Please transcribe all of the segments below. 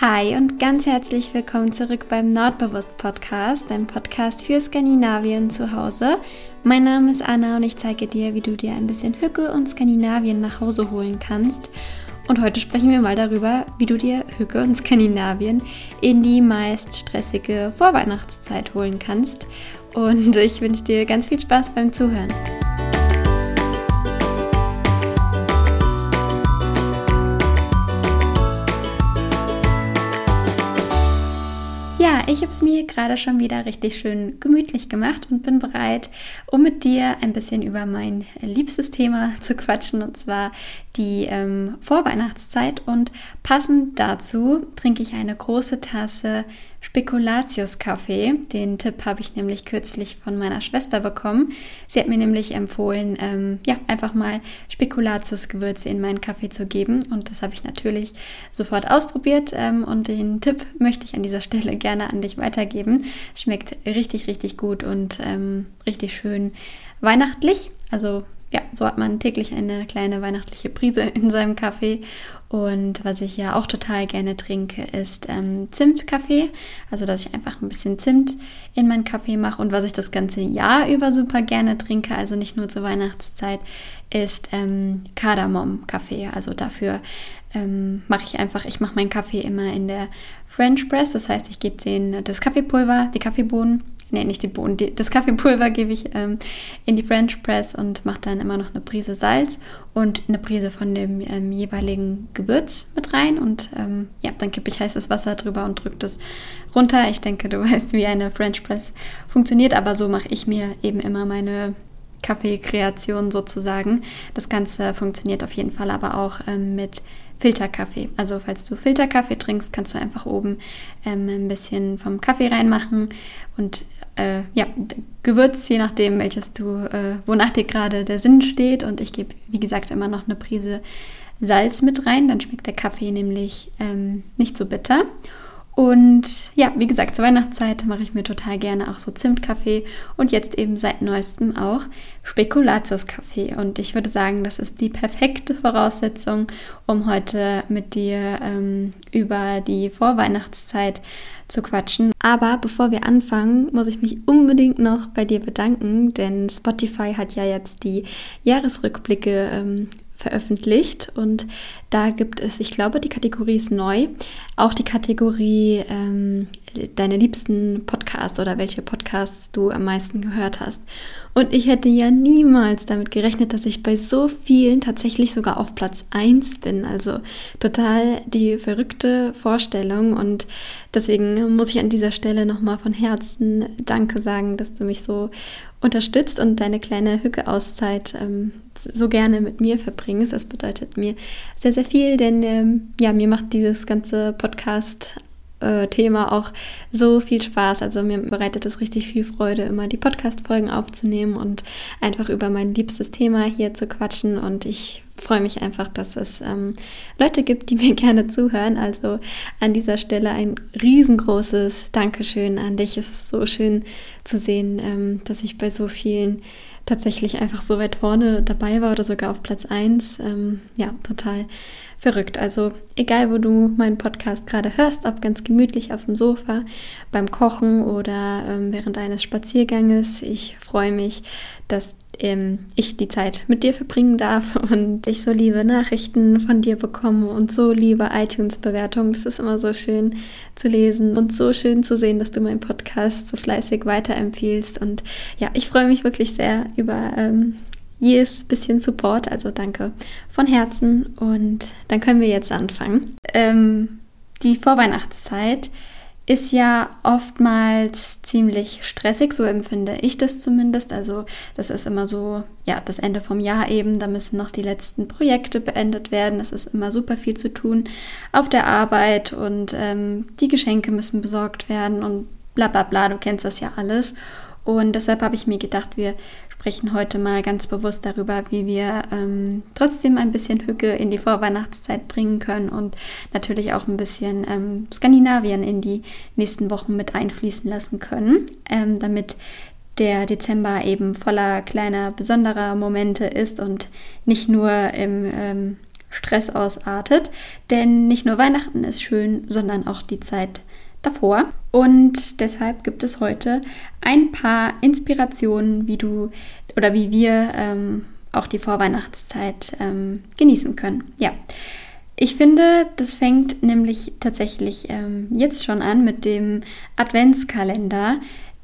Hi und ganz herzlich willkommen zurück beim Nordbewusst Podcast, einem Podcast für Skandinavien zu Hause. Mein Name ist Anna und ich zeige dir, wie du dir ein bisschen Hücke und Skandinavien nach Hause holen kannst. Und heute sprechen wir mal darüber, wie du dir Hücke und Skandinavien in die meist stressige Vorweihnachtszeit holen kannst. Und ich wünsche dir ganz viel Spaß beim Zuhören. Ich habe es mir gerade schon wieder richtig schön gemütlich gemacht und bin bereit, um mit dir ein bisschen über mein liebstes Thema zu quatschen, und zwar die ähm, Vorweihnachtszeit. Und passend dazu trinke ich eine große Tasse Spekulatius-Kaffee. Den Tipp habe ich nämlich kürzlich von meiner Schwester bekommen. Sie hat mir nämlich empfohlen, ähm, ja, einfach mal Spekulatius-Gewürze in meinen Kaffee zu geben. Und das habe ich natürlich sofort ausprobiert. Ähm, und den Tipp möchte ich an dieser Stelle gerne an dich weitergeben. Schmeckt richtig, richtig gut und ähm, richtig schön weihnachtlich. Also ja, so hat man täglich eine kleine weihnachtliche Prise in seinem Kaffee. Und was ich ja auch total gerne trinke, ist ähm, Zimtkaffee. Also, dass ich einfach ein bisschen Zimt in meinen Kaffee mache. Und was ich das ganze Jahr über super gerne trinke, also nicht nur zur Weihnachtszeit, ist ähm, Kardamom-Kaffee. Also dafür ähm, mache ich einfach, ich mache meinen Kaffee immer in der French Press. Das heißt, ich gebe den das Kaffeepulver, die Kaffeebohnen nee, nicht die Bohnen, die, das Kaffeepulver gebe ich ähm, in die French Press und mache dann immer noch eine Prise Salz und eine Prise von dem ähm, jeweiligen Gewürz mit rein und ähm, ja, dann kippe ich heißes Wasser drüber und drücke das runter. Ich denke, du weißt, wie eine French Press funktioniert, aber so mache ich mir eben immer meine Kaffeekreation sozusagen. Das Ganze funktioniert auf jeden Fall aber auch ähm, mit Filterkaffee. Also falls du Filterkaffee trinkst, kannst du einfach oben ähm, ein bisschen vom Kaffee reinmachen und äh, ja, Gewürz, je nachdem, welches du, äh, wonach dir gerade der Sinn steht. Und ich gebe, wie gesagt, immer noch eine Prise Salz mit rein. Dann schmeckt der Kaffee nämlich ähm, nicht so bitter. Und ja, wie gesagt, zur Weihnachtszeit mache ich mir total gerne auch so Zimtkaffee und jetzt eben seit neuestem auch Spekulatius-Kaffee. Und ich würde sagen, das ist die perfekte Voraussetzung, um heute mit dir ähm, über die Vorweihnachtszeit zu quatschen. Aber bevor wir anfangen, muss ich mich unbedingt noch bei dir bedanken, denn Spotify hat ja jetzt die Jahresrückblicke ähm, veröffentlicht und da gibt es, ich glaube, die Kategorie ist neu, auch die Kategorie ähm, deine liebsten Podcasts oder welche Podcasts du am meisten gehört hast. Und ich hätte ja niemals damit gerechnet, dass ich bei so vielen tatsächlich sogar auf Platz 1 bin. Also total die verrückte Vorstellung und deswegen muss ich an dieser Stelle nochmal von Herzen Danke sagen, dass du mich so unterstützt und deine kleine Hücke-Auszeit ähm, so gerne mit mir verbringst. Das bedeutet mir sehr, sehr viel, denn ähm, ja, mir macht dieses ganze Podcast äh, Thema auch so viel Spaß. Also mir bereitet es richtig viel Freude, immer die Podcast-Folgen aufzunehmen und einfach über mein liebstes Thema hier zu quatschen. Und ich freue mich einfach, dass es ähm, Leute gibt, die mir gerne zuhören. Also an dieser Stelle ein riesengroßes Dankeschön an dich. Es ist so schön zu sehen, ähm, dass ich bei so vielen tatsächlich einfach so weit vorne dabei war oder sogar auf Platz 1. Ähm, ja, total verrückt. Also egal, wo du meinen Podcast gerade hörst, ob ganz gemütlich auf dem Sofa, beim Kochen oder ähm, während eines Spazierganges, ich freue mich, dass ähm, ich die Zeit mit dir verbringen darf und ich so liebe Nachrichten von dir bekomme und so liebe iTunes-Bewertungen. Das ist immer so schön zu lesen und so schön zu sehen, dass du meinen Podcast so fleißig weiterempfiehlst. Und ja, ich freue mich wirklich sehr über ähm, jedes bisschen Support. Also danke von Herzen. Und dann können wir jetzt anfangen. Ähm, die Vorweihnachtszeit ist ja oftmals ziemlich stressig, so empfinde ich das zumindest. Also das ist immer so, ja, das Ende vom Jahr eben, da müssen noch die letzten Projekte beendet werden. Es ist immer super viel zu tun auf der Arbeit und ähm, die Geschenke müssen besorgt werden und bla bla bla, du kennst das ja alles. Und deshalb habe ich mir gedacht, wir sprechen heute mal ganz bewusst darüber, wie wir ähm, trotzdem ein bisschen Hücke in die Vorweihnachtszeit bringen können und natürlich auch ein bisschen ähm, Skandinavien in die nächsten Wochen mit einfließen lassen können, ähm, damit der Dezember eben voller kleiner besonderer Momente ist und nicht nur im ähm, Stress ausartet. Denn nicht nur Weihnachten ist schön, sondern auch die Zeit davor. Und deshalb gibt es heute ein paar Inspirationen, wie du oder wie wir ähm, auch die Vorweihnachtszeit ähm, genießen können. Ja. Ich finde, das fängt nämlich tatsächlich ähm, jetzt schon an mit dem Adventskalender,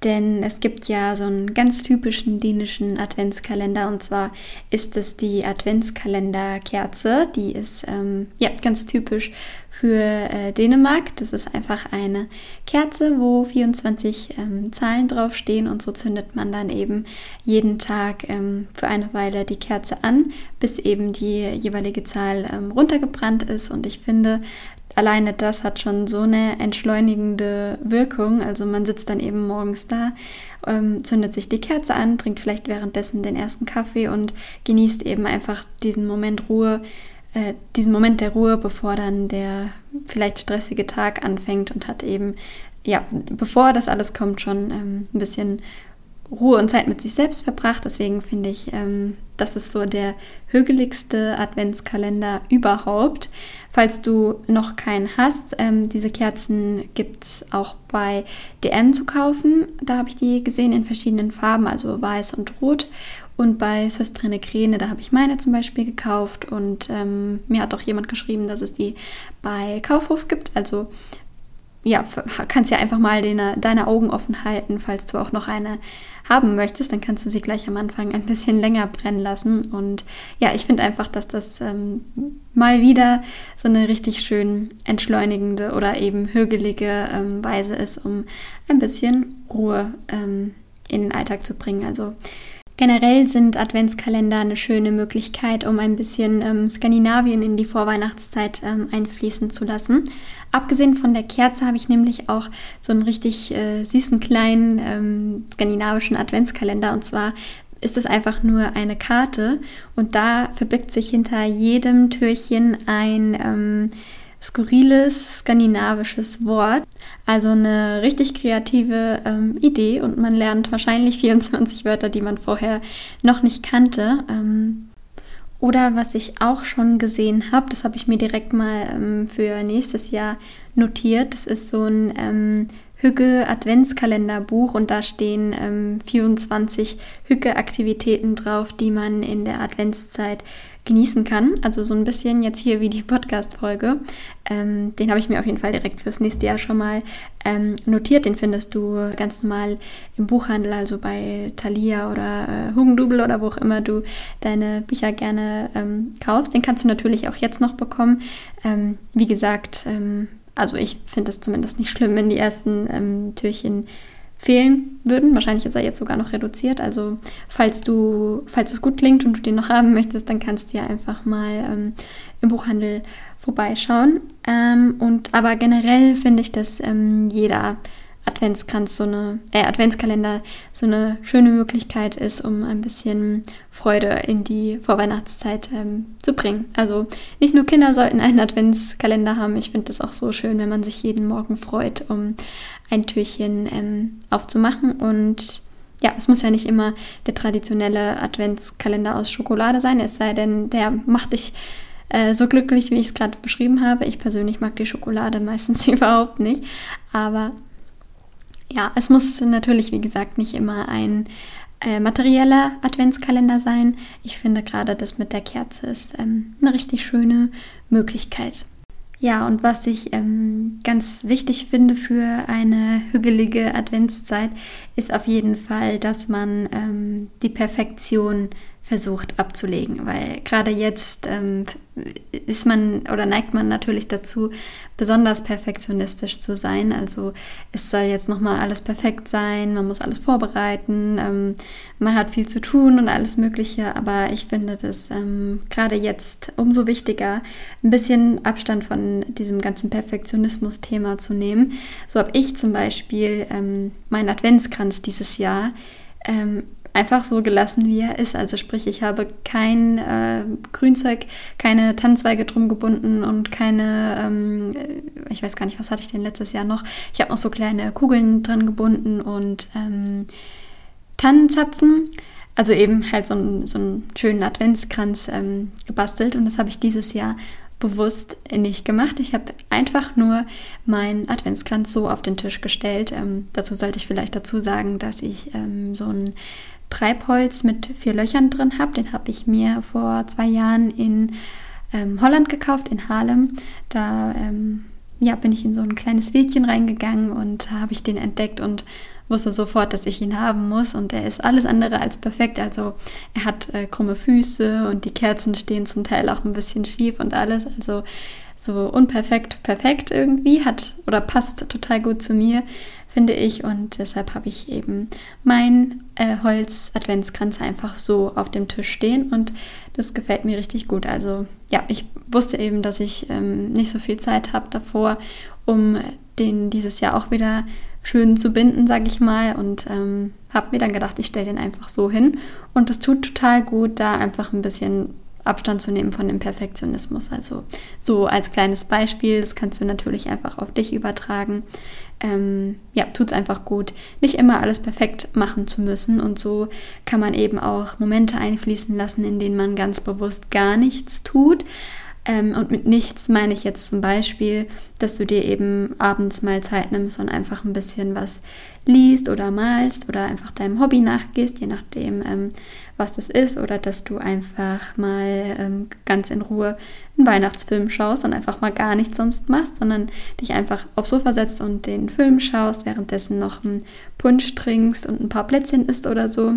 denn es gibt ja so einen ganz typischen dänischen Adventskalender und zwar ist es die Adventskalenderkerze. Die ist ähm, ja ganz typisch für äh, Dänemark. Das ist einfach eine Kerze, wo 24 ähm, Zahlen draufstehen und so zündet man dann eben jeden Tag ähm, für eine Weile die Kerze an, bis eben die jeweilige Zahl ähm, runtergebrannt ist. Und ich finde, alleine das hat schon so eine entschleunigende Wirkung. Also man sitzt dann eben morgens da, ähm, zündet sich die Kerze an, trinkt vielleicht währenddessen den ersten Kaffee und genießt eben einfach diesen Moment Ruhe, äh, diesen Moment der Ruhe, bevor dann der vielleicht stressige Tag anfängt und hat eben, ja, bevor das alles kommt, schon ähm, ein bisschen Ruhe und Zeit mit sich selbst verbracht. Deswegen finde ich, ähm, das ist so der hügeligste Adventskalender überhaupt. Falls du noch keinen hast, ähm, diese Kerzen gibt es auch bei DM zu kaufen. Da habe ich die gesehen in verschiedenen Farben, also weiß und rot. Und bei Söstrine Kräne, da habe ich meine zum Beispiel gekauft. Und ähm, mir hat auch jemand geschrieben, dass es die bei Kaufhof gibt. Also ja, kannst ja einfach mal deine, deine Augen offen halten, falls du auch noch eine haben möchtest, dann kannst du sie gleich am Anfang ein bisschen länger brennen lassen. Und ja, ich finde einfach, dass das ähm, mal wieder so eine richtig schön entschleunigende oder eben hügelige ähm, Weise ist, um ein bisschen Ruhe ähm, in den Alltag zu bringen. Also Generell sind Adventskalender eine schöne Möglichkeit, um ein bisschen ähm, Skandinavien in die Vorweihnachtszeit ähm, einfließen zu lassen. Abgesehen von der Kerze habe ich nämlich auch so einen richtig äh, süßen kleinen ähm, skandinavischen Adventskalender. Und zwar ist es einfach nur eine Karte und da verbirgt sich hinter jedem Türchen ein ähm, skurriles skandinavisches Wort. Also eine richtig kreative ähm, Idee und man lernt wahrscheinlich 24 Wörter, die man vorher noch nicht kannte. Ähm, oder was ich auch schon gesehen habe, das habe ich mir direkt mal ähm, für nächstes Jahr notiert. Das ist so ein ähm, Hügge Adventskalenderbuch und da stehen ähm, 24 Hügge-Aktivitäten drauf, die man in der Adventszeit genießen kann. Also so ein bisschen jetzt hier wie die Podcast-Folge. Ähm, den habe ich mir auf jeden Fall direkt fürs nächste Jahr schon mal ähm, notiert. Den findest du ganz normal im Buchhandel, also bei Thalia oder äh, Hugendubel oder wo auch immer du deine Bücher gerne ähm, kaufst. Den kannst du natürlich auch jetzt noch bekommen. Ähm, wie gesagt, ähm, also ich finde es zumindest nicht schlimm, wenn die ersten ähm, Türchen fehlen würden. Wahrscheinlich ist er jetzt sogar noch reduziert. Also falls du, falls es gut klingt und du den noch haben möchtest, dann kannst du ja einfach mal ähm, im Buchhandel vorbeischauen. Ähm, und aber generell finde ich, dass ähm, jeder Adventskranz so eine, äh, Adventskalender so eine schöne Möglichkeit ist, um ein bisschen Freude in die Vorweihnachtszeit ähm, zu bringen. Also nicht nur Kinder sollten einen Adventskalender haben. Ich finde das auch so schön, wenn man sich jeden Morgen freut, um ein Türchen ähm, aufzumachen. Und ja, es muss ja nicht immer der traditionelle Adventskalender aus Schokolade sein, es sei denn, der macht dich äh, so glücklich, wie ich es gerade beschrieben habe. Ich persönlich mag die Schokolade meistens überhaupt nicht. Aber ja, es muss natürlich, wie gesagt, nicht immer ein äh, materieller Adventskalender sein. Ich finde gerade das mit der Kerze ist ähm, eine richtig schöne Möglichkeit. Ja, und was ich ähm, ganz wichtig finde für eine hügelige Adventszeit, ist auf jeden Fall, dass man ähm, die Perfektion versucht abzulegen, weil gerade jetzt ähm, ist man oder neigt man natürlich dazu, besonders perfektionistisch zu sein. Also es soll jetzt nochmal alles perfekt sein, man muss alles vorbereiten, ähm, man hat viel zu tun und alles Mögliche, aber ich finde das ähm, gerade jetzt umso wichtiger, ein bisschen Abstand von diesem ganzen Perfektionismus-Thema zu nehmen. So habe ich zum Beispiel ähm, meinen Adventskranz dieses Jahr ähm, einfach so gelassen, wie er ist. Also sprich, ich habe kein äh, Grünzeug, keine Tannenzweige drum gebunden und keine, ähm, ich weiß gar nicht, was hatte ich denn letztes Jahr noch? Ich habe noch so kleine Kugeln dran gebunden und ähm, Tannenzapfen. also eben halt so, ein, so einen schönen Adventskranz ähm, gebastelt und das habe ich dieses Jahr bewusst nicht gemacht. Ich habe einfach nur meinen Adventskranz so auf den Tisch gestellt. Ähm, dazu sollte ich vielleicht dazu sagen, dass ich ähm, so ein Treibholz mit vier Löchern drin habe. Den habe ich mir vor zwei Jahren in ähm, Holland gekauft, in Haarlem. Da ähm, ja, bin ich in so ein kleines Lädchen reingegangen und habe ich den entdeckt und wusste sofort, dass ich ihn haben muss und er ist alles andere als perfekt. Also er hat äh, krumme Füße und die Kerzen stehen zum Teil auch ein bisschen schief und alles. Also so unperfekt, perfekt irgendwie hat oder passt total gut zu mir, finde ich. Und deshalb habe ich eben mein äh, Holz-Adventskranz einfach so auf dem Tisch stehen und das gefällt mir richtig gut. Also ja, ich wusste eben, dass ich ähm, nicht so viel Zeit habe davor, um den dieses Jahr auch wieder schön zu binden, sage ich mal. Und ähm, habe mir dann gedacht, ich stelle den einfach so hin. Und es tut total gut, da einfach ein bisschen Abstand zu nehmen von dem Perfektionismus. Also so als kleines Beispiel, das kannst du natürlich einfach auf dich übertragen. Ähm, ja, tut es einfach gut, nicht immer alles perfekt machen zu müssen. Und so kann man eben auch Momente einfließen lassen, in denen man ganz bewusst gar nichts tut, ähm, und mit nichts meine ich jetzt zum Beispiel, dass du dir eben abends mal Zeit nimmst und einfach ein bisschen was liest oder malst oder einfach deinem Hobby nachgehst, je nachdem, ähm, was das ist, oder dass du einfach mal ähm, ganz in Ruhe einen Weihnachtsfilm schaust und einfach mal gar nichts sonst machst, sondern dich einfach aufs Sofa setzt und den Film schaust, währenddessen noch einen Punsch trinkst und ein paar Plätzchen isst oder so.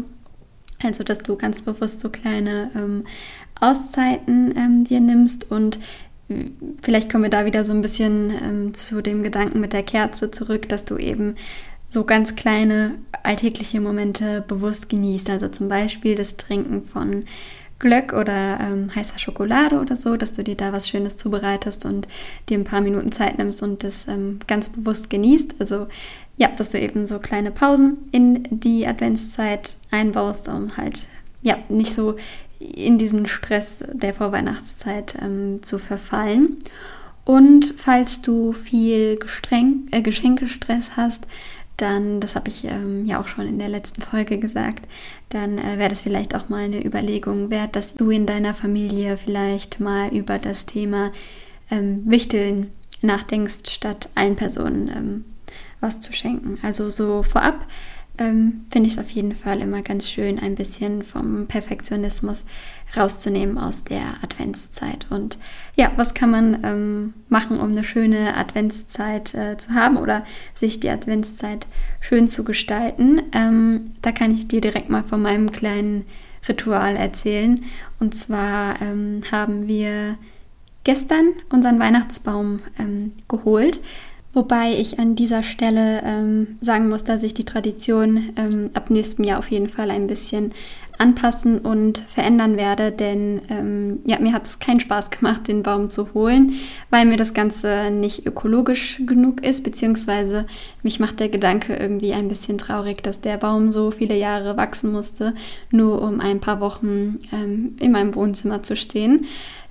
Also, dass du ganz bewusst so kleine ähm, Auszeiten ähm, dir nimmst und äh, vielleicht kommen wir da wieder so ein bisschen ähm, zu dem Gedanken mit der Kerze zurück, dass du eben so ganz kleine alltägliche Momente bewusst genießt. Also zum Beispiel das Trinken von Glöck oder ähm, heißer Schokolade oder so, dass du dir da was Schönes zubereitest und dir ein paar Minuten Zeit nimmst und das ähm, ganz bewusst genießt. Also ja, dass du eben so kleine Pausen in die Adventszeit einbaust, um halt ja nicht so in diesen Stress der Vorweihnachtszeit ähm, zu verfallen. Und falls du viel Gestreng, äh, Geschenkestress hast, dann, das habe ich ähm, ja auch schon in der letzten Folge gesagt, dann äh, wäre das vielleicht auch mal eine Überlegung wert, dass du in deiner Familie vielleicht mal über das Thema ähm, Wichteln nachdenkst, statt allen Personen ähm, was zu schenken. Also so vorab ähm, finde ich es auf jeden Fall immer ganz schön, ein bisschen vom Perfektionismus rauszunehmen aus der Adventszeit. Und ja, was kann man ähm, machen, um eine schöne Adventszeit äh, zu haben oder sich die Adventszeit schön zu gestalten? Ähm, da kann ich dir direkt mal von meinem kleinen Ritual erzählen. Und zwar ähm, haben wir gestern unseren Weihnachtsbaum ähm, geholt. Wobei ich an dieser Stelle ähm, sagen muss, dass ich die Tradition ähm, ab nächstem Jahr auf jeden Fall ein bisschen anpassen und verändern werde, denn ähm, ja, mir hat es keinen Spaß gemacht, den Baum zu holen, weil mir das Ganze nicht ökologisch genug ist, beziehungsweise mich macht der Gedanke irgendwie ein bisschen traurig, dass der Baum so viele Jahre wachsen musste, nur um ein paar Wochen ähm, in meinem Wohnzimmer zu stehen.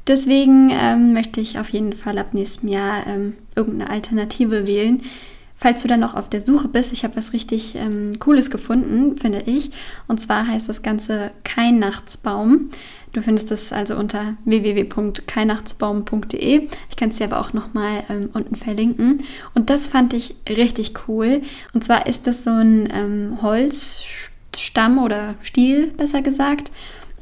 Deswegen ähm, möchte ich auf jeden Fall ab nächstem Jahr ähm, irgendeine Alternative wählen. Falls du dann noch auf der Suche bist, ich habe was richtig ähm, Cooles gefunden, finde ich. Und zwar heißt das Ganze Kein Nachtsbaum. Du findest es also unter www.keinachtsbaum.de. Ich kann es dir aber auch nochmal ähm, unten verlinken. Und das fand ich richtig cool. Und zwar ist das so ein ähm, Holzstamm oder Stiel, besser gesagt.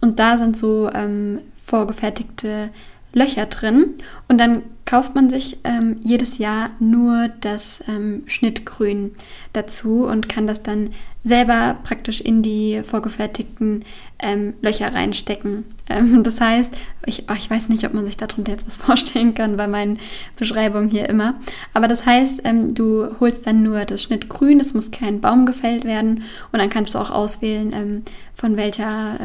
Und da sind so ähm, vorgefertigte Löcher drin. Und dann kauft man sich ähm, jedes Jahr nur das ähm, Schnittgrün dazu und kann das dann selber praktisch in die vorgefertigten ähm, Löcher reinstecken. Ähm, das heißt, ich, oh, ich weiß nicht, ob man sich darunter jetzt was vorstellen kann bei meinen Beschreibungen hier immer, aber das heißt, ähm, du holst dann nur das Schnittgrün, es muss kein Baum gefällt werden. Und dann kannst du auch auswählen, ähm, von welcher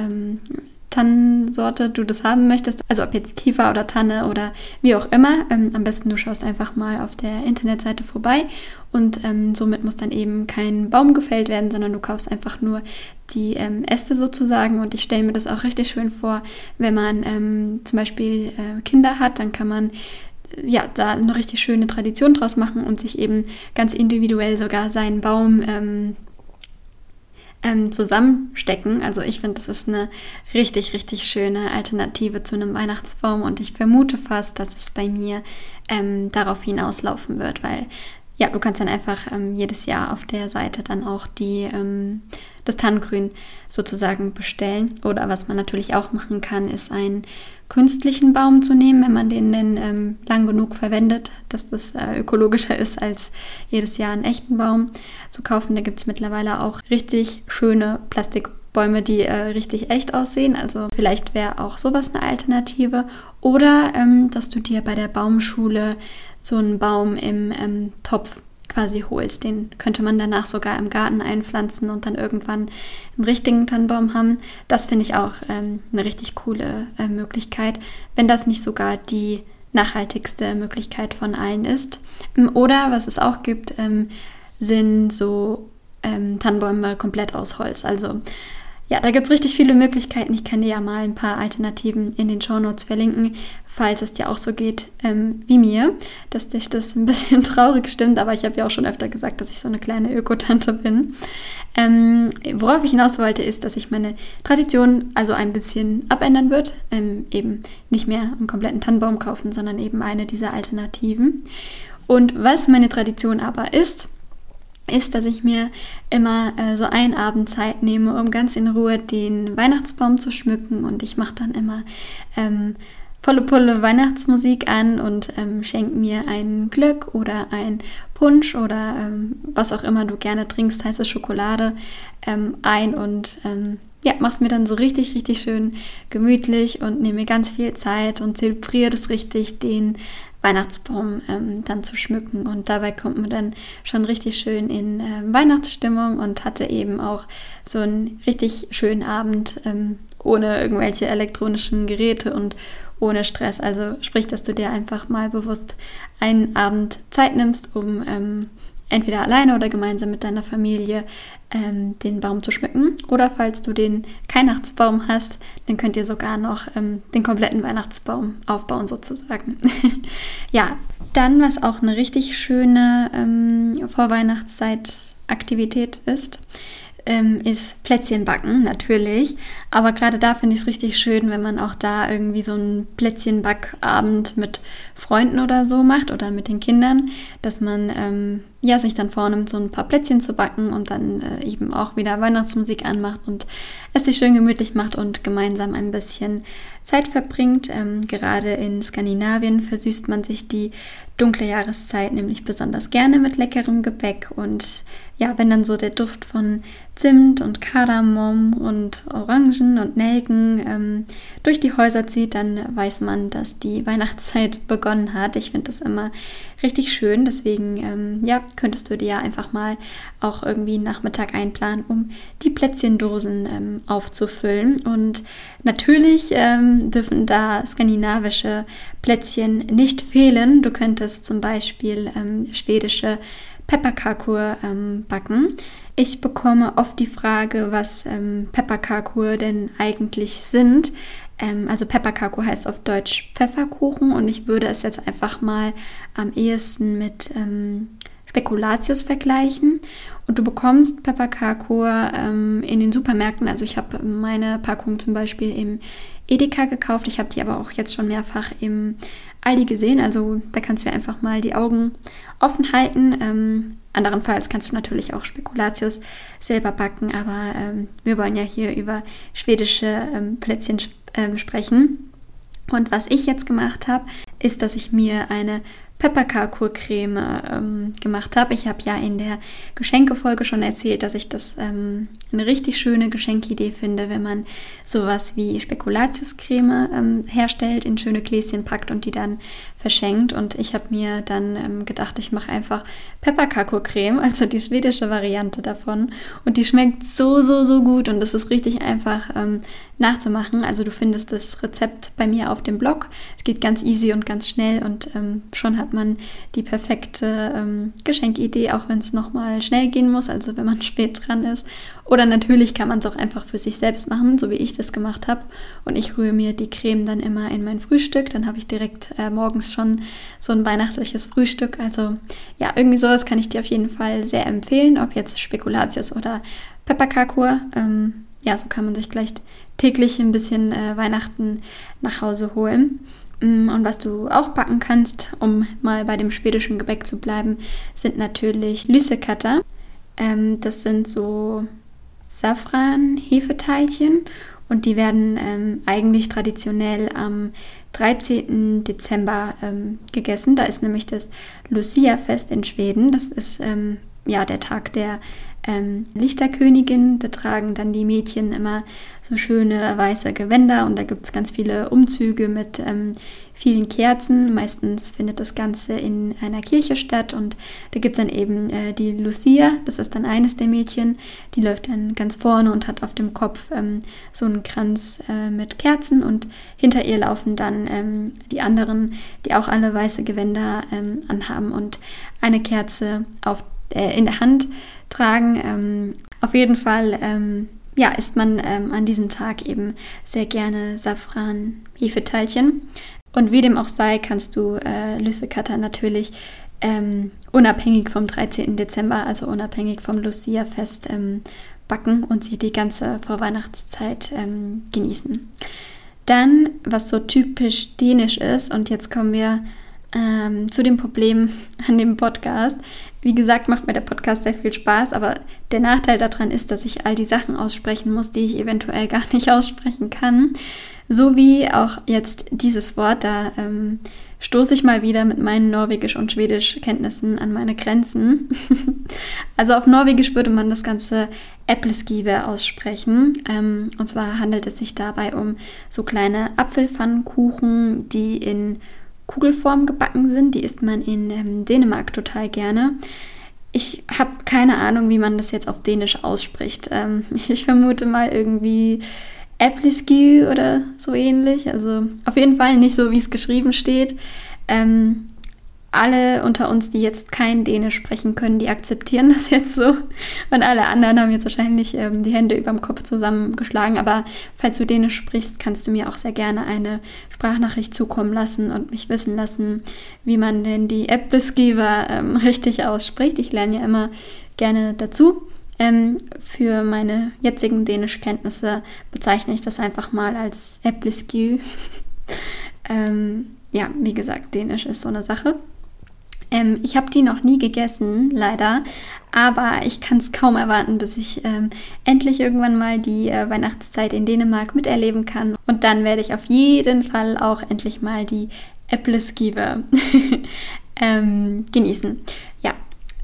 Tannensorte du das haben möchtest. Also ob jetzt Kiefer oder Tanne oder wie auch immer. Ähm, am besten du schaust einfach mal auf der Internetseite vorbei und ähm, somit muss dann eben kein Baum gefällt werden, sondern du kaufst einfach nur die ähm, Äste sozusagen. Und ich stelle mir das auch richtig schön vor, wenn man ähm, zum Beispiel äh, Kinder hat, dann kann man äh, ja, da eine richtig schöne Tradition draus machen und sich eben ganz individuell sogar seinen Baum ähm, ähm, zusammenstecken. Also ich finde, das ist eine richtig, richtig schöne Alternative zu einem Weihnachtsbaum und ich vermute fast, dass es bei mir ähm, darauf hinauslaufen wird, weil ja, du kannst dann einfach ähm, jedes Jahr auf der Seite dann auch die, ähm, das Tannengrün sozusagen bestellen. Oder was man natürlich auch machen kann, ist einen künstlichen Baum zu nehmen, wenn man den denn ähm, lang genug verwendet, dass das äh, ökologischer ist, als jedes Jahr einen echten Baum zu kaufen. Da gibt es mittlerweile auch richtig schöne Plastikbäume, die äh, richtig echt aussehen. Also vielleicht wäre auch sowas eine Alternative. Oder ähm, dass du dir bei der Baumschule so einen Baum im ähm, Topf quasi holst. Den könnte man danach sogar im Garten einpflanzen und dann irgendwann einen richtigen Tannenbaum haben. Das finde ich auch ähm, eine richtig coole äh, Möglichkeit, wenn das nicht sogar die nachhaltigste Möglichkeit von allen ist. Ähm, oder was es auch gibt, ähm, sind so ähm, Tannenbäume komplett aus Holz. Also ja, da gibt es richtig viele Möglichkeiten. Ich kann dir ja mal ein paar Alternativen in den Show Notes verlinken, falls es dir auch so geht ähm, wie mir, dass dich das ein bisschen traurig stimmt. Aber ich habe ja auch schon öfter gesagt, dass ich so eine kleine Ökotante bin. Ähm, worauf ich hinaus wollte, ist, dass ich meine Tradition also ein bisschen abändern wird. Ähm, eben nicht mehr einen kompletten Tannenbaum kaufen, sondern eben eine dieser Alternativen. Und was meine Tradition aber ist, ist, dass ich mir immer äh, so einen Abend Zeit nehme, um ganz in Ruhe den Weihnachtsbaum zu schmücken. Und ich mache dann immer ähm, volle Pulle Weihnachtsmusik an und ähm, schenke mir einen Glück oder ein Punsch oder ähm, was auch immer du gerne trinkst, heiße Schokolade ähm, ein und ähm, ja, mach's mir dann so richtig, richtig schön gemütlich und nehme mir ganz viel Zeit und zelebriere das richtig, den Weihnachtsbaum ähm, dann zu schmücken. Und dabei kommt man dann schon richtig schön in äh, Weihnachtsstimmung und hatte eben auch so einen richtig schönen Abend ähm, ohne irgendwelche elektronischen Geräte und ohne Stress. Also sprich, dass du dir einfach mal bewusst einen Abend Zeit nimmst, um ähm, entweder alleine oder gemeinsam mit deiner Familie ähm, den Baum zu schmücken. Oder falls du den Weihnachtsbaum hast, dann könnt ihr sogar noch ähm, den kompletten Weihnachtsbaum aufbauen sozusagen. ja, dann, was auch eine richtig schöne ähm, Vorweihnachtszeit-Aktivität ist, ähm, ist Plätzchen backen, natürlich. Aber gerade da finde ich es richtig schön, wenn man auch da irgendwie so einen Plätzchenbackabend mit Freunden oder so macht oder mit den Kindern, dass man ähm, ja, sich dann vornimmt, so ein paar Plätzchen zu backen und dann äh, eben auch wieder Weihnachtsmusik anmacht und es sich schön gemütlich macht und gemeinsam ein bisschen Zeit verbringt. Ähm, gerade in Skandinavien versüßt man sich die dunkle Jahreszeit nämlich besonders gerne mit leckerem Gebäck und ja, wenn dann so der Duft von Zimt und Kardamom und Orangen und Nelken ähm, durch die Häuser zieht, dann weiß man, dass die Weihnachtszeit begonnen hat. Ich finde das immer richtig schön, deswegen ähm, ja, könntest du dir einfach mal auch irgendwie einen Nachmittag einplanen, um die Plätzchendosen ähm, aufzufüllen. Und natürlich ähm, dürfen da skandinavische Plätzchen nicht fehlen. Du könntest zum Beispiel ähm, schwedische Pepperkakur ähm, backen. Ich bekomme oft die Frage, was ähm, Pepperkakur denn eigentlich sind. Ähm, also Pepperkakur heißt auf Deutsch Pfefferkuchen und ich würde es jetzt einfach mal am ehesten mit ähm, Spekulatius vergleichen. Und du bekommst Pepperkakur ähm, in den Supermärkten. Also ich habe meine Packung zum Beispiel im Edeka gekauft. Ich habe die aber auch jetzt schon mehrfach im Aldi gesehen. Also da kannst du einfach mal die Augen offen halten. Ähm, anderenfalls kannst du natürlich auch Spekulatius selber backen. Aber ähm, wir wollen ja hier über schwedische ähm, Plätzchen ähm, sprechen. Und was ich jetzt gemacht habe, ist, dass ich mir eine Pepperkakur-Creme ähm, gemacht habe. Ich habe ja in der Geschenkefolge schon erzählt, dass ich das ähm, eine richtig schöne Geschenkidee finde, wenn man sowas wie Spekulatiuscreme ähm, herstellt, in schöne Gläschen packt und die dann verschenkt. Und ich habe mir dann ähm, gedacht, ich mache einfach Pepperkakur-Creme, also die schwedische Variante davon. Und die schmeckt so, so, so gut und es ist richtig einfach ähm, nachzumachen. Also du findest das Rezept bei mir auf dem Blog. Es geht ganz easy und ganz schnell und ähm, schon hat man die perfekte ähm, Geschenkidee, auch wenn es nochmal schnell gehen muss, also wenn man spät dran ist. Oder natürlich kann man es auch einfach für sich selbst machen, so wie ich das gemacht habe. Und ich rühre mir die Creme dann immer in mein Frühstück. Dann habe ich direkt äh, morgens schon so ein weihnachtliches Frühstück. Also ja, irgendwie sowas kann ich dir auf jeden Fall sehr empfehlen, ob jetzt Spekulatius oder Pepperkakur. Ähm, ja, so kann man sich gleich täglich ein bisschen äh, Weihnachten nach Hause holen. Mm, und was du auch backen kannst, um mal bei dem schwedischen Gebäck zu bleiben, sind natürlich Lüssekatter. Ähm, das sind so Safran-Hefeteilchen und die werden ähm, eigentlich traditionell am 13. Dezember ähm, gegessen. Da ist nämlich das Lucia-Fest in Schweden. Das ist ähm, ja der Tag der ähm, Lichterkönigin. Da tragen dann die Mädchen immer so schöne weiße Gewänder und da gibt es ganz viele Umzüge mit ähm, vielen Kerzen. Meistens findet das Ganze in einer Kirche statt und da gibt es dann eben äh, die Lucia, das ist dann eines der Mädchen, die läuft dann ganz vorne und hat auf dem Kopf ähm, so einen Kranz äh, mit Kerzen und hinter ihr laufen dann ähm, die anderen, die auch alle weiße Gewänder ähm, anhaben und eine Kerze auf, äh, in der Hand tragen. Ähm, auf jeden Fall ähm, ja, isst man ähm, an diesem Tag eben sehr gerne Safran-Hefeteilchen. Und wie dem auch sei, kannst du äh, Lüssekatter natürlich ähm, unabhängig vom 13. Dezember, also unabhängig vom Lucia-Fest, ähm, backen und sie die ganze Vorweihnachtszeit ähm, genießen. Dann, was so typisch dänisch ist, und jetzt kommen wir ähm, zu dem Problem an dem Podcast. Wie gesagt, macht mir der Podcast sehr viel Spaß, aber der Nachteil daran ist, dass ich all die Sachen aussprechen muss, die ich eventuell gar nicht aussprechen kann. So wie auch jetzt dieses Wort, da ähm, stoße ich mal wieder mit meinen Norwegisch- und Schwedisch-Kenntnissen an meine Grenzen. also auf Norwegisch würde man das Ganze Äppleskive aussprechen. Ähm, und zwar handelt es sich dabei um so kleine Apfelpfannkuchen, die in Kugelform gebacken sind. Die isst man in ähm, Dänemark total gerne. Ich habe keine Ahnung, wie man das jetzt auf Dänisch ausspricht. Ähm, ich vermute mal irgendwie Äppleski oder so ähnlich. Also auf jeden Fall nicht so, wie es geschrieben steht. Ähm, alle unter uns, die jetzt kein Dänisch sprechen können, die akzeptieren das jetzt so. Und alle anderen haben jetzt wahrscheinlich ähm, die Hände über dem Kopf zusammengeschlagen. Aber falls du Dänisch sprichst, kannst du mir auch sehr gerne eine Sprachnachricht zukommen lassen und mich wissen lassen, wie man denn die Äppleskiver ähm, richtig ausspricht. Ich lerne ja immer gerne dazu. Ähm, für meine jetzigen Dänischkenntnisse bezeichne ich das einfach mal als Äppleski. ähm, ja, wie gesagt, Dänisch ist so eine Sache. Ähm, ich habe die noch nie gegessen, leider, aber ich kann es kaum erwarten, bis ich ähm, endlich irgendwann mal die äh, Weihnachtszeit in Dänemark miterleben kann. Und dann werde ich auf jeden Fall auch endlich mal die Äppleskive ähm, genießen. Ja,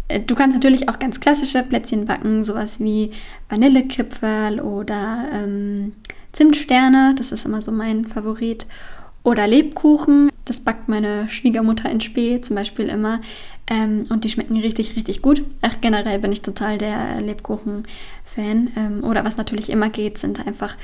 äh, Du kannst natürlich auch ganz klassische Plätzchen backen, sowas wie Vanillekipferl oder ähm, Zimtsterne. Das ist immer so mein Favorit. Oder Lebkuchen, das backt meine Schwiegermutter in Spee zum Beispiel immer. Ähm, und die schmecken richtig, richtig gut. Ach, generell bin ich total der Lebkuchen-Fan. Ähm, oder was natürlich immer geht, sind einfach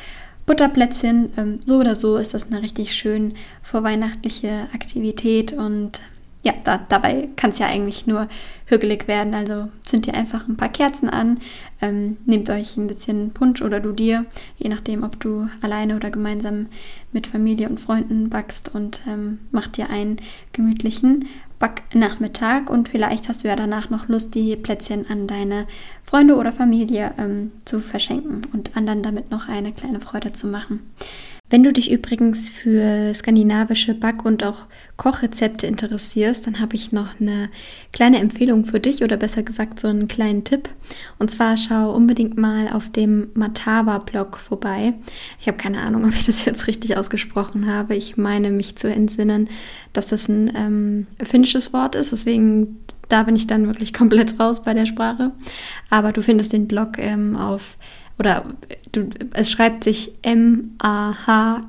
Butterplätzchen. Ähm, so oder so ist das eine richtig schön vorweihnachtliche Aktivität und ja, da, dabei kann es ja eigentlich nur hügelig werden. Also zündet ihr einfach ein paar Kerzen an, ähm, nehmt euch ein bisschen Punsch oder du dir, je nachdem, ob du alleine oder gemeinsam mit Familie und Freunden backst und ähm, macht dir einen gemütlichen Backnachmittag und vielleicht hast du ja danach noch Lust, die Plätzchen an deine Freunde oder Familie ähm, zu verschenken und anderen damit noch eine kleine Freude zu machen. Wenn du dich übrigens für skandinavische Back- und auch Kochrezepte interessierst, dann habe ich noch eine kleine Empfehlung für dich oder besser gesagt so einen kleinen Tipp. Und zwar schau unbedingt mal auf dem Matava-Blog vorbei. Ich habe keine Ahnung, ob ich das jetzt richtig ausgesprochen habe. Ich meine mich zu entsinnen, dass das ein ähm, finnisches Wort ist. Deswegen da bin ich dann wirklich komplett raus bei der Sprache. Aber du findest den Blog ähm, auf oder du, es schreibt sich M-A-H-T-A-V-A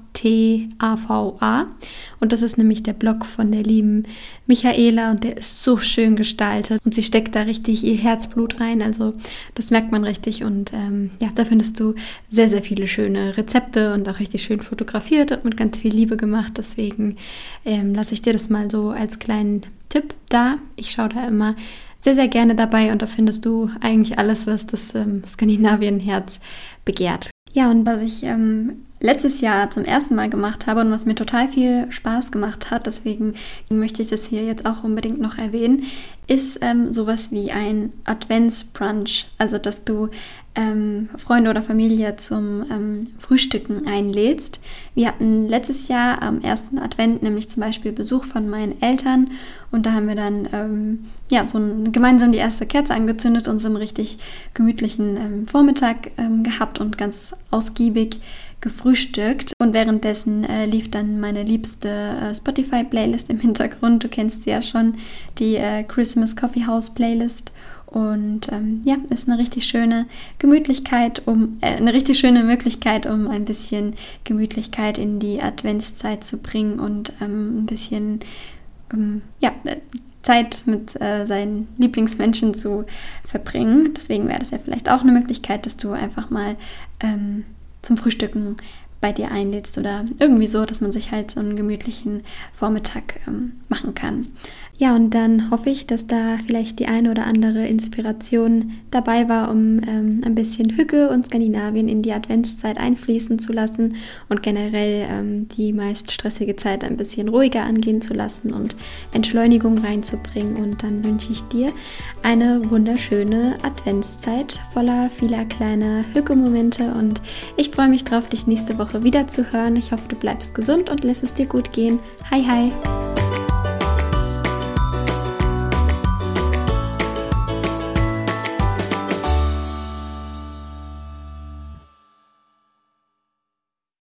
und das ist nämlich der Blog von der lieben Michaela und der ist so schön gestaltet. Und sie steckt da richtig ihr Herzblut rein, also das merkt man richtig. Und ähm, ja, da findest du sehr, sehr viele schöne Rezepte und auch richtig schön fotografiert und mit ganz viel Liebe gemacht, deswegen ähm, lasse ich dir das mal so als kleinen Tipp da. Ich schaue da immer sehr, sehr gerne dabei und da findest du eigentlich alles, was das ähm, Skandinavien-Herz begehrt. Ja, und was ich ähm, letztes Jahr zum ersten Mal gemacht habe und was mir total viel Spaß gemacht hat, deswegen möchte ich das hier jetzt auch unbedingt noch erwähnen, ist ähm, sowas wie ein Adventsbrunch. Also, dass du ähm, Freunde oder Familie zum ähm, Frühstücken einlädst. Wir hatten letztes Jahr am ersten Advent nämlich zum Beispiel Besuch von meinen Eltern und da haben wir dann ähm, ja, so ein, gemeinsam die erste Kerze angezündet und so einen richtig gemütlichen ähm, Vormittag ähm, gehabt und ganz ausgiebig gefrühstückt und währenddessen äh, lief dann meine liebste äh, Spotify-Playlist im Hintergrund. Du kennst sie ja schon, die äh, Christmas Coffee House Playlist. Und ähm, ja, ist eine richtig schöne Gemütlichkeit, um äh, eine richtig schöne Möglichkeit, um ein bisschen Gemütlichkeit in die Adventszeit zu bringen und ähm, ein bisschen ähm, ja, äh, Zeit mit äh, seinen Lieblingsmenschen zu verbringen. Deswegen wäre das ja vielleicht auch eine Möglichkeit, dass du einfach mal ähm, zum Frühstücken bei dir einlädst oder irgendwie so, dass man sich halt so einen gemütlichen Vormittag ähm, machen kann. Ja, und dann hoffe ich, dass da vielleicht die eine oder andere Inspiration dabei war, um ähm, ein bisschen Hücke und Skandinavien in die Adventszeit einfließen zu lassen und generell ähm, die meist stressige Zeit ein bisschen ruhiger angehen zu lassen und Entschleunigung reinzubringen. Und dann wünsche ich dir eine wunderschöne Adventszeit voller vieler kleiner Hücke-Momente und ich freue mich drauf, dich nächste Woche wieder zu hören. Ich hoffe, du bleibst gesund und lässt es dir gut gehen. Hi, hi!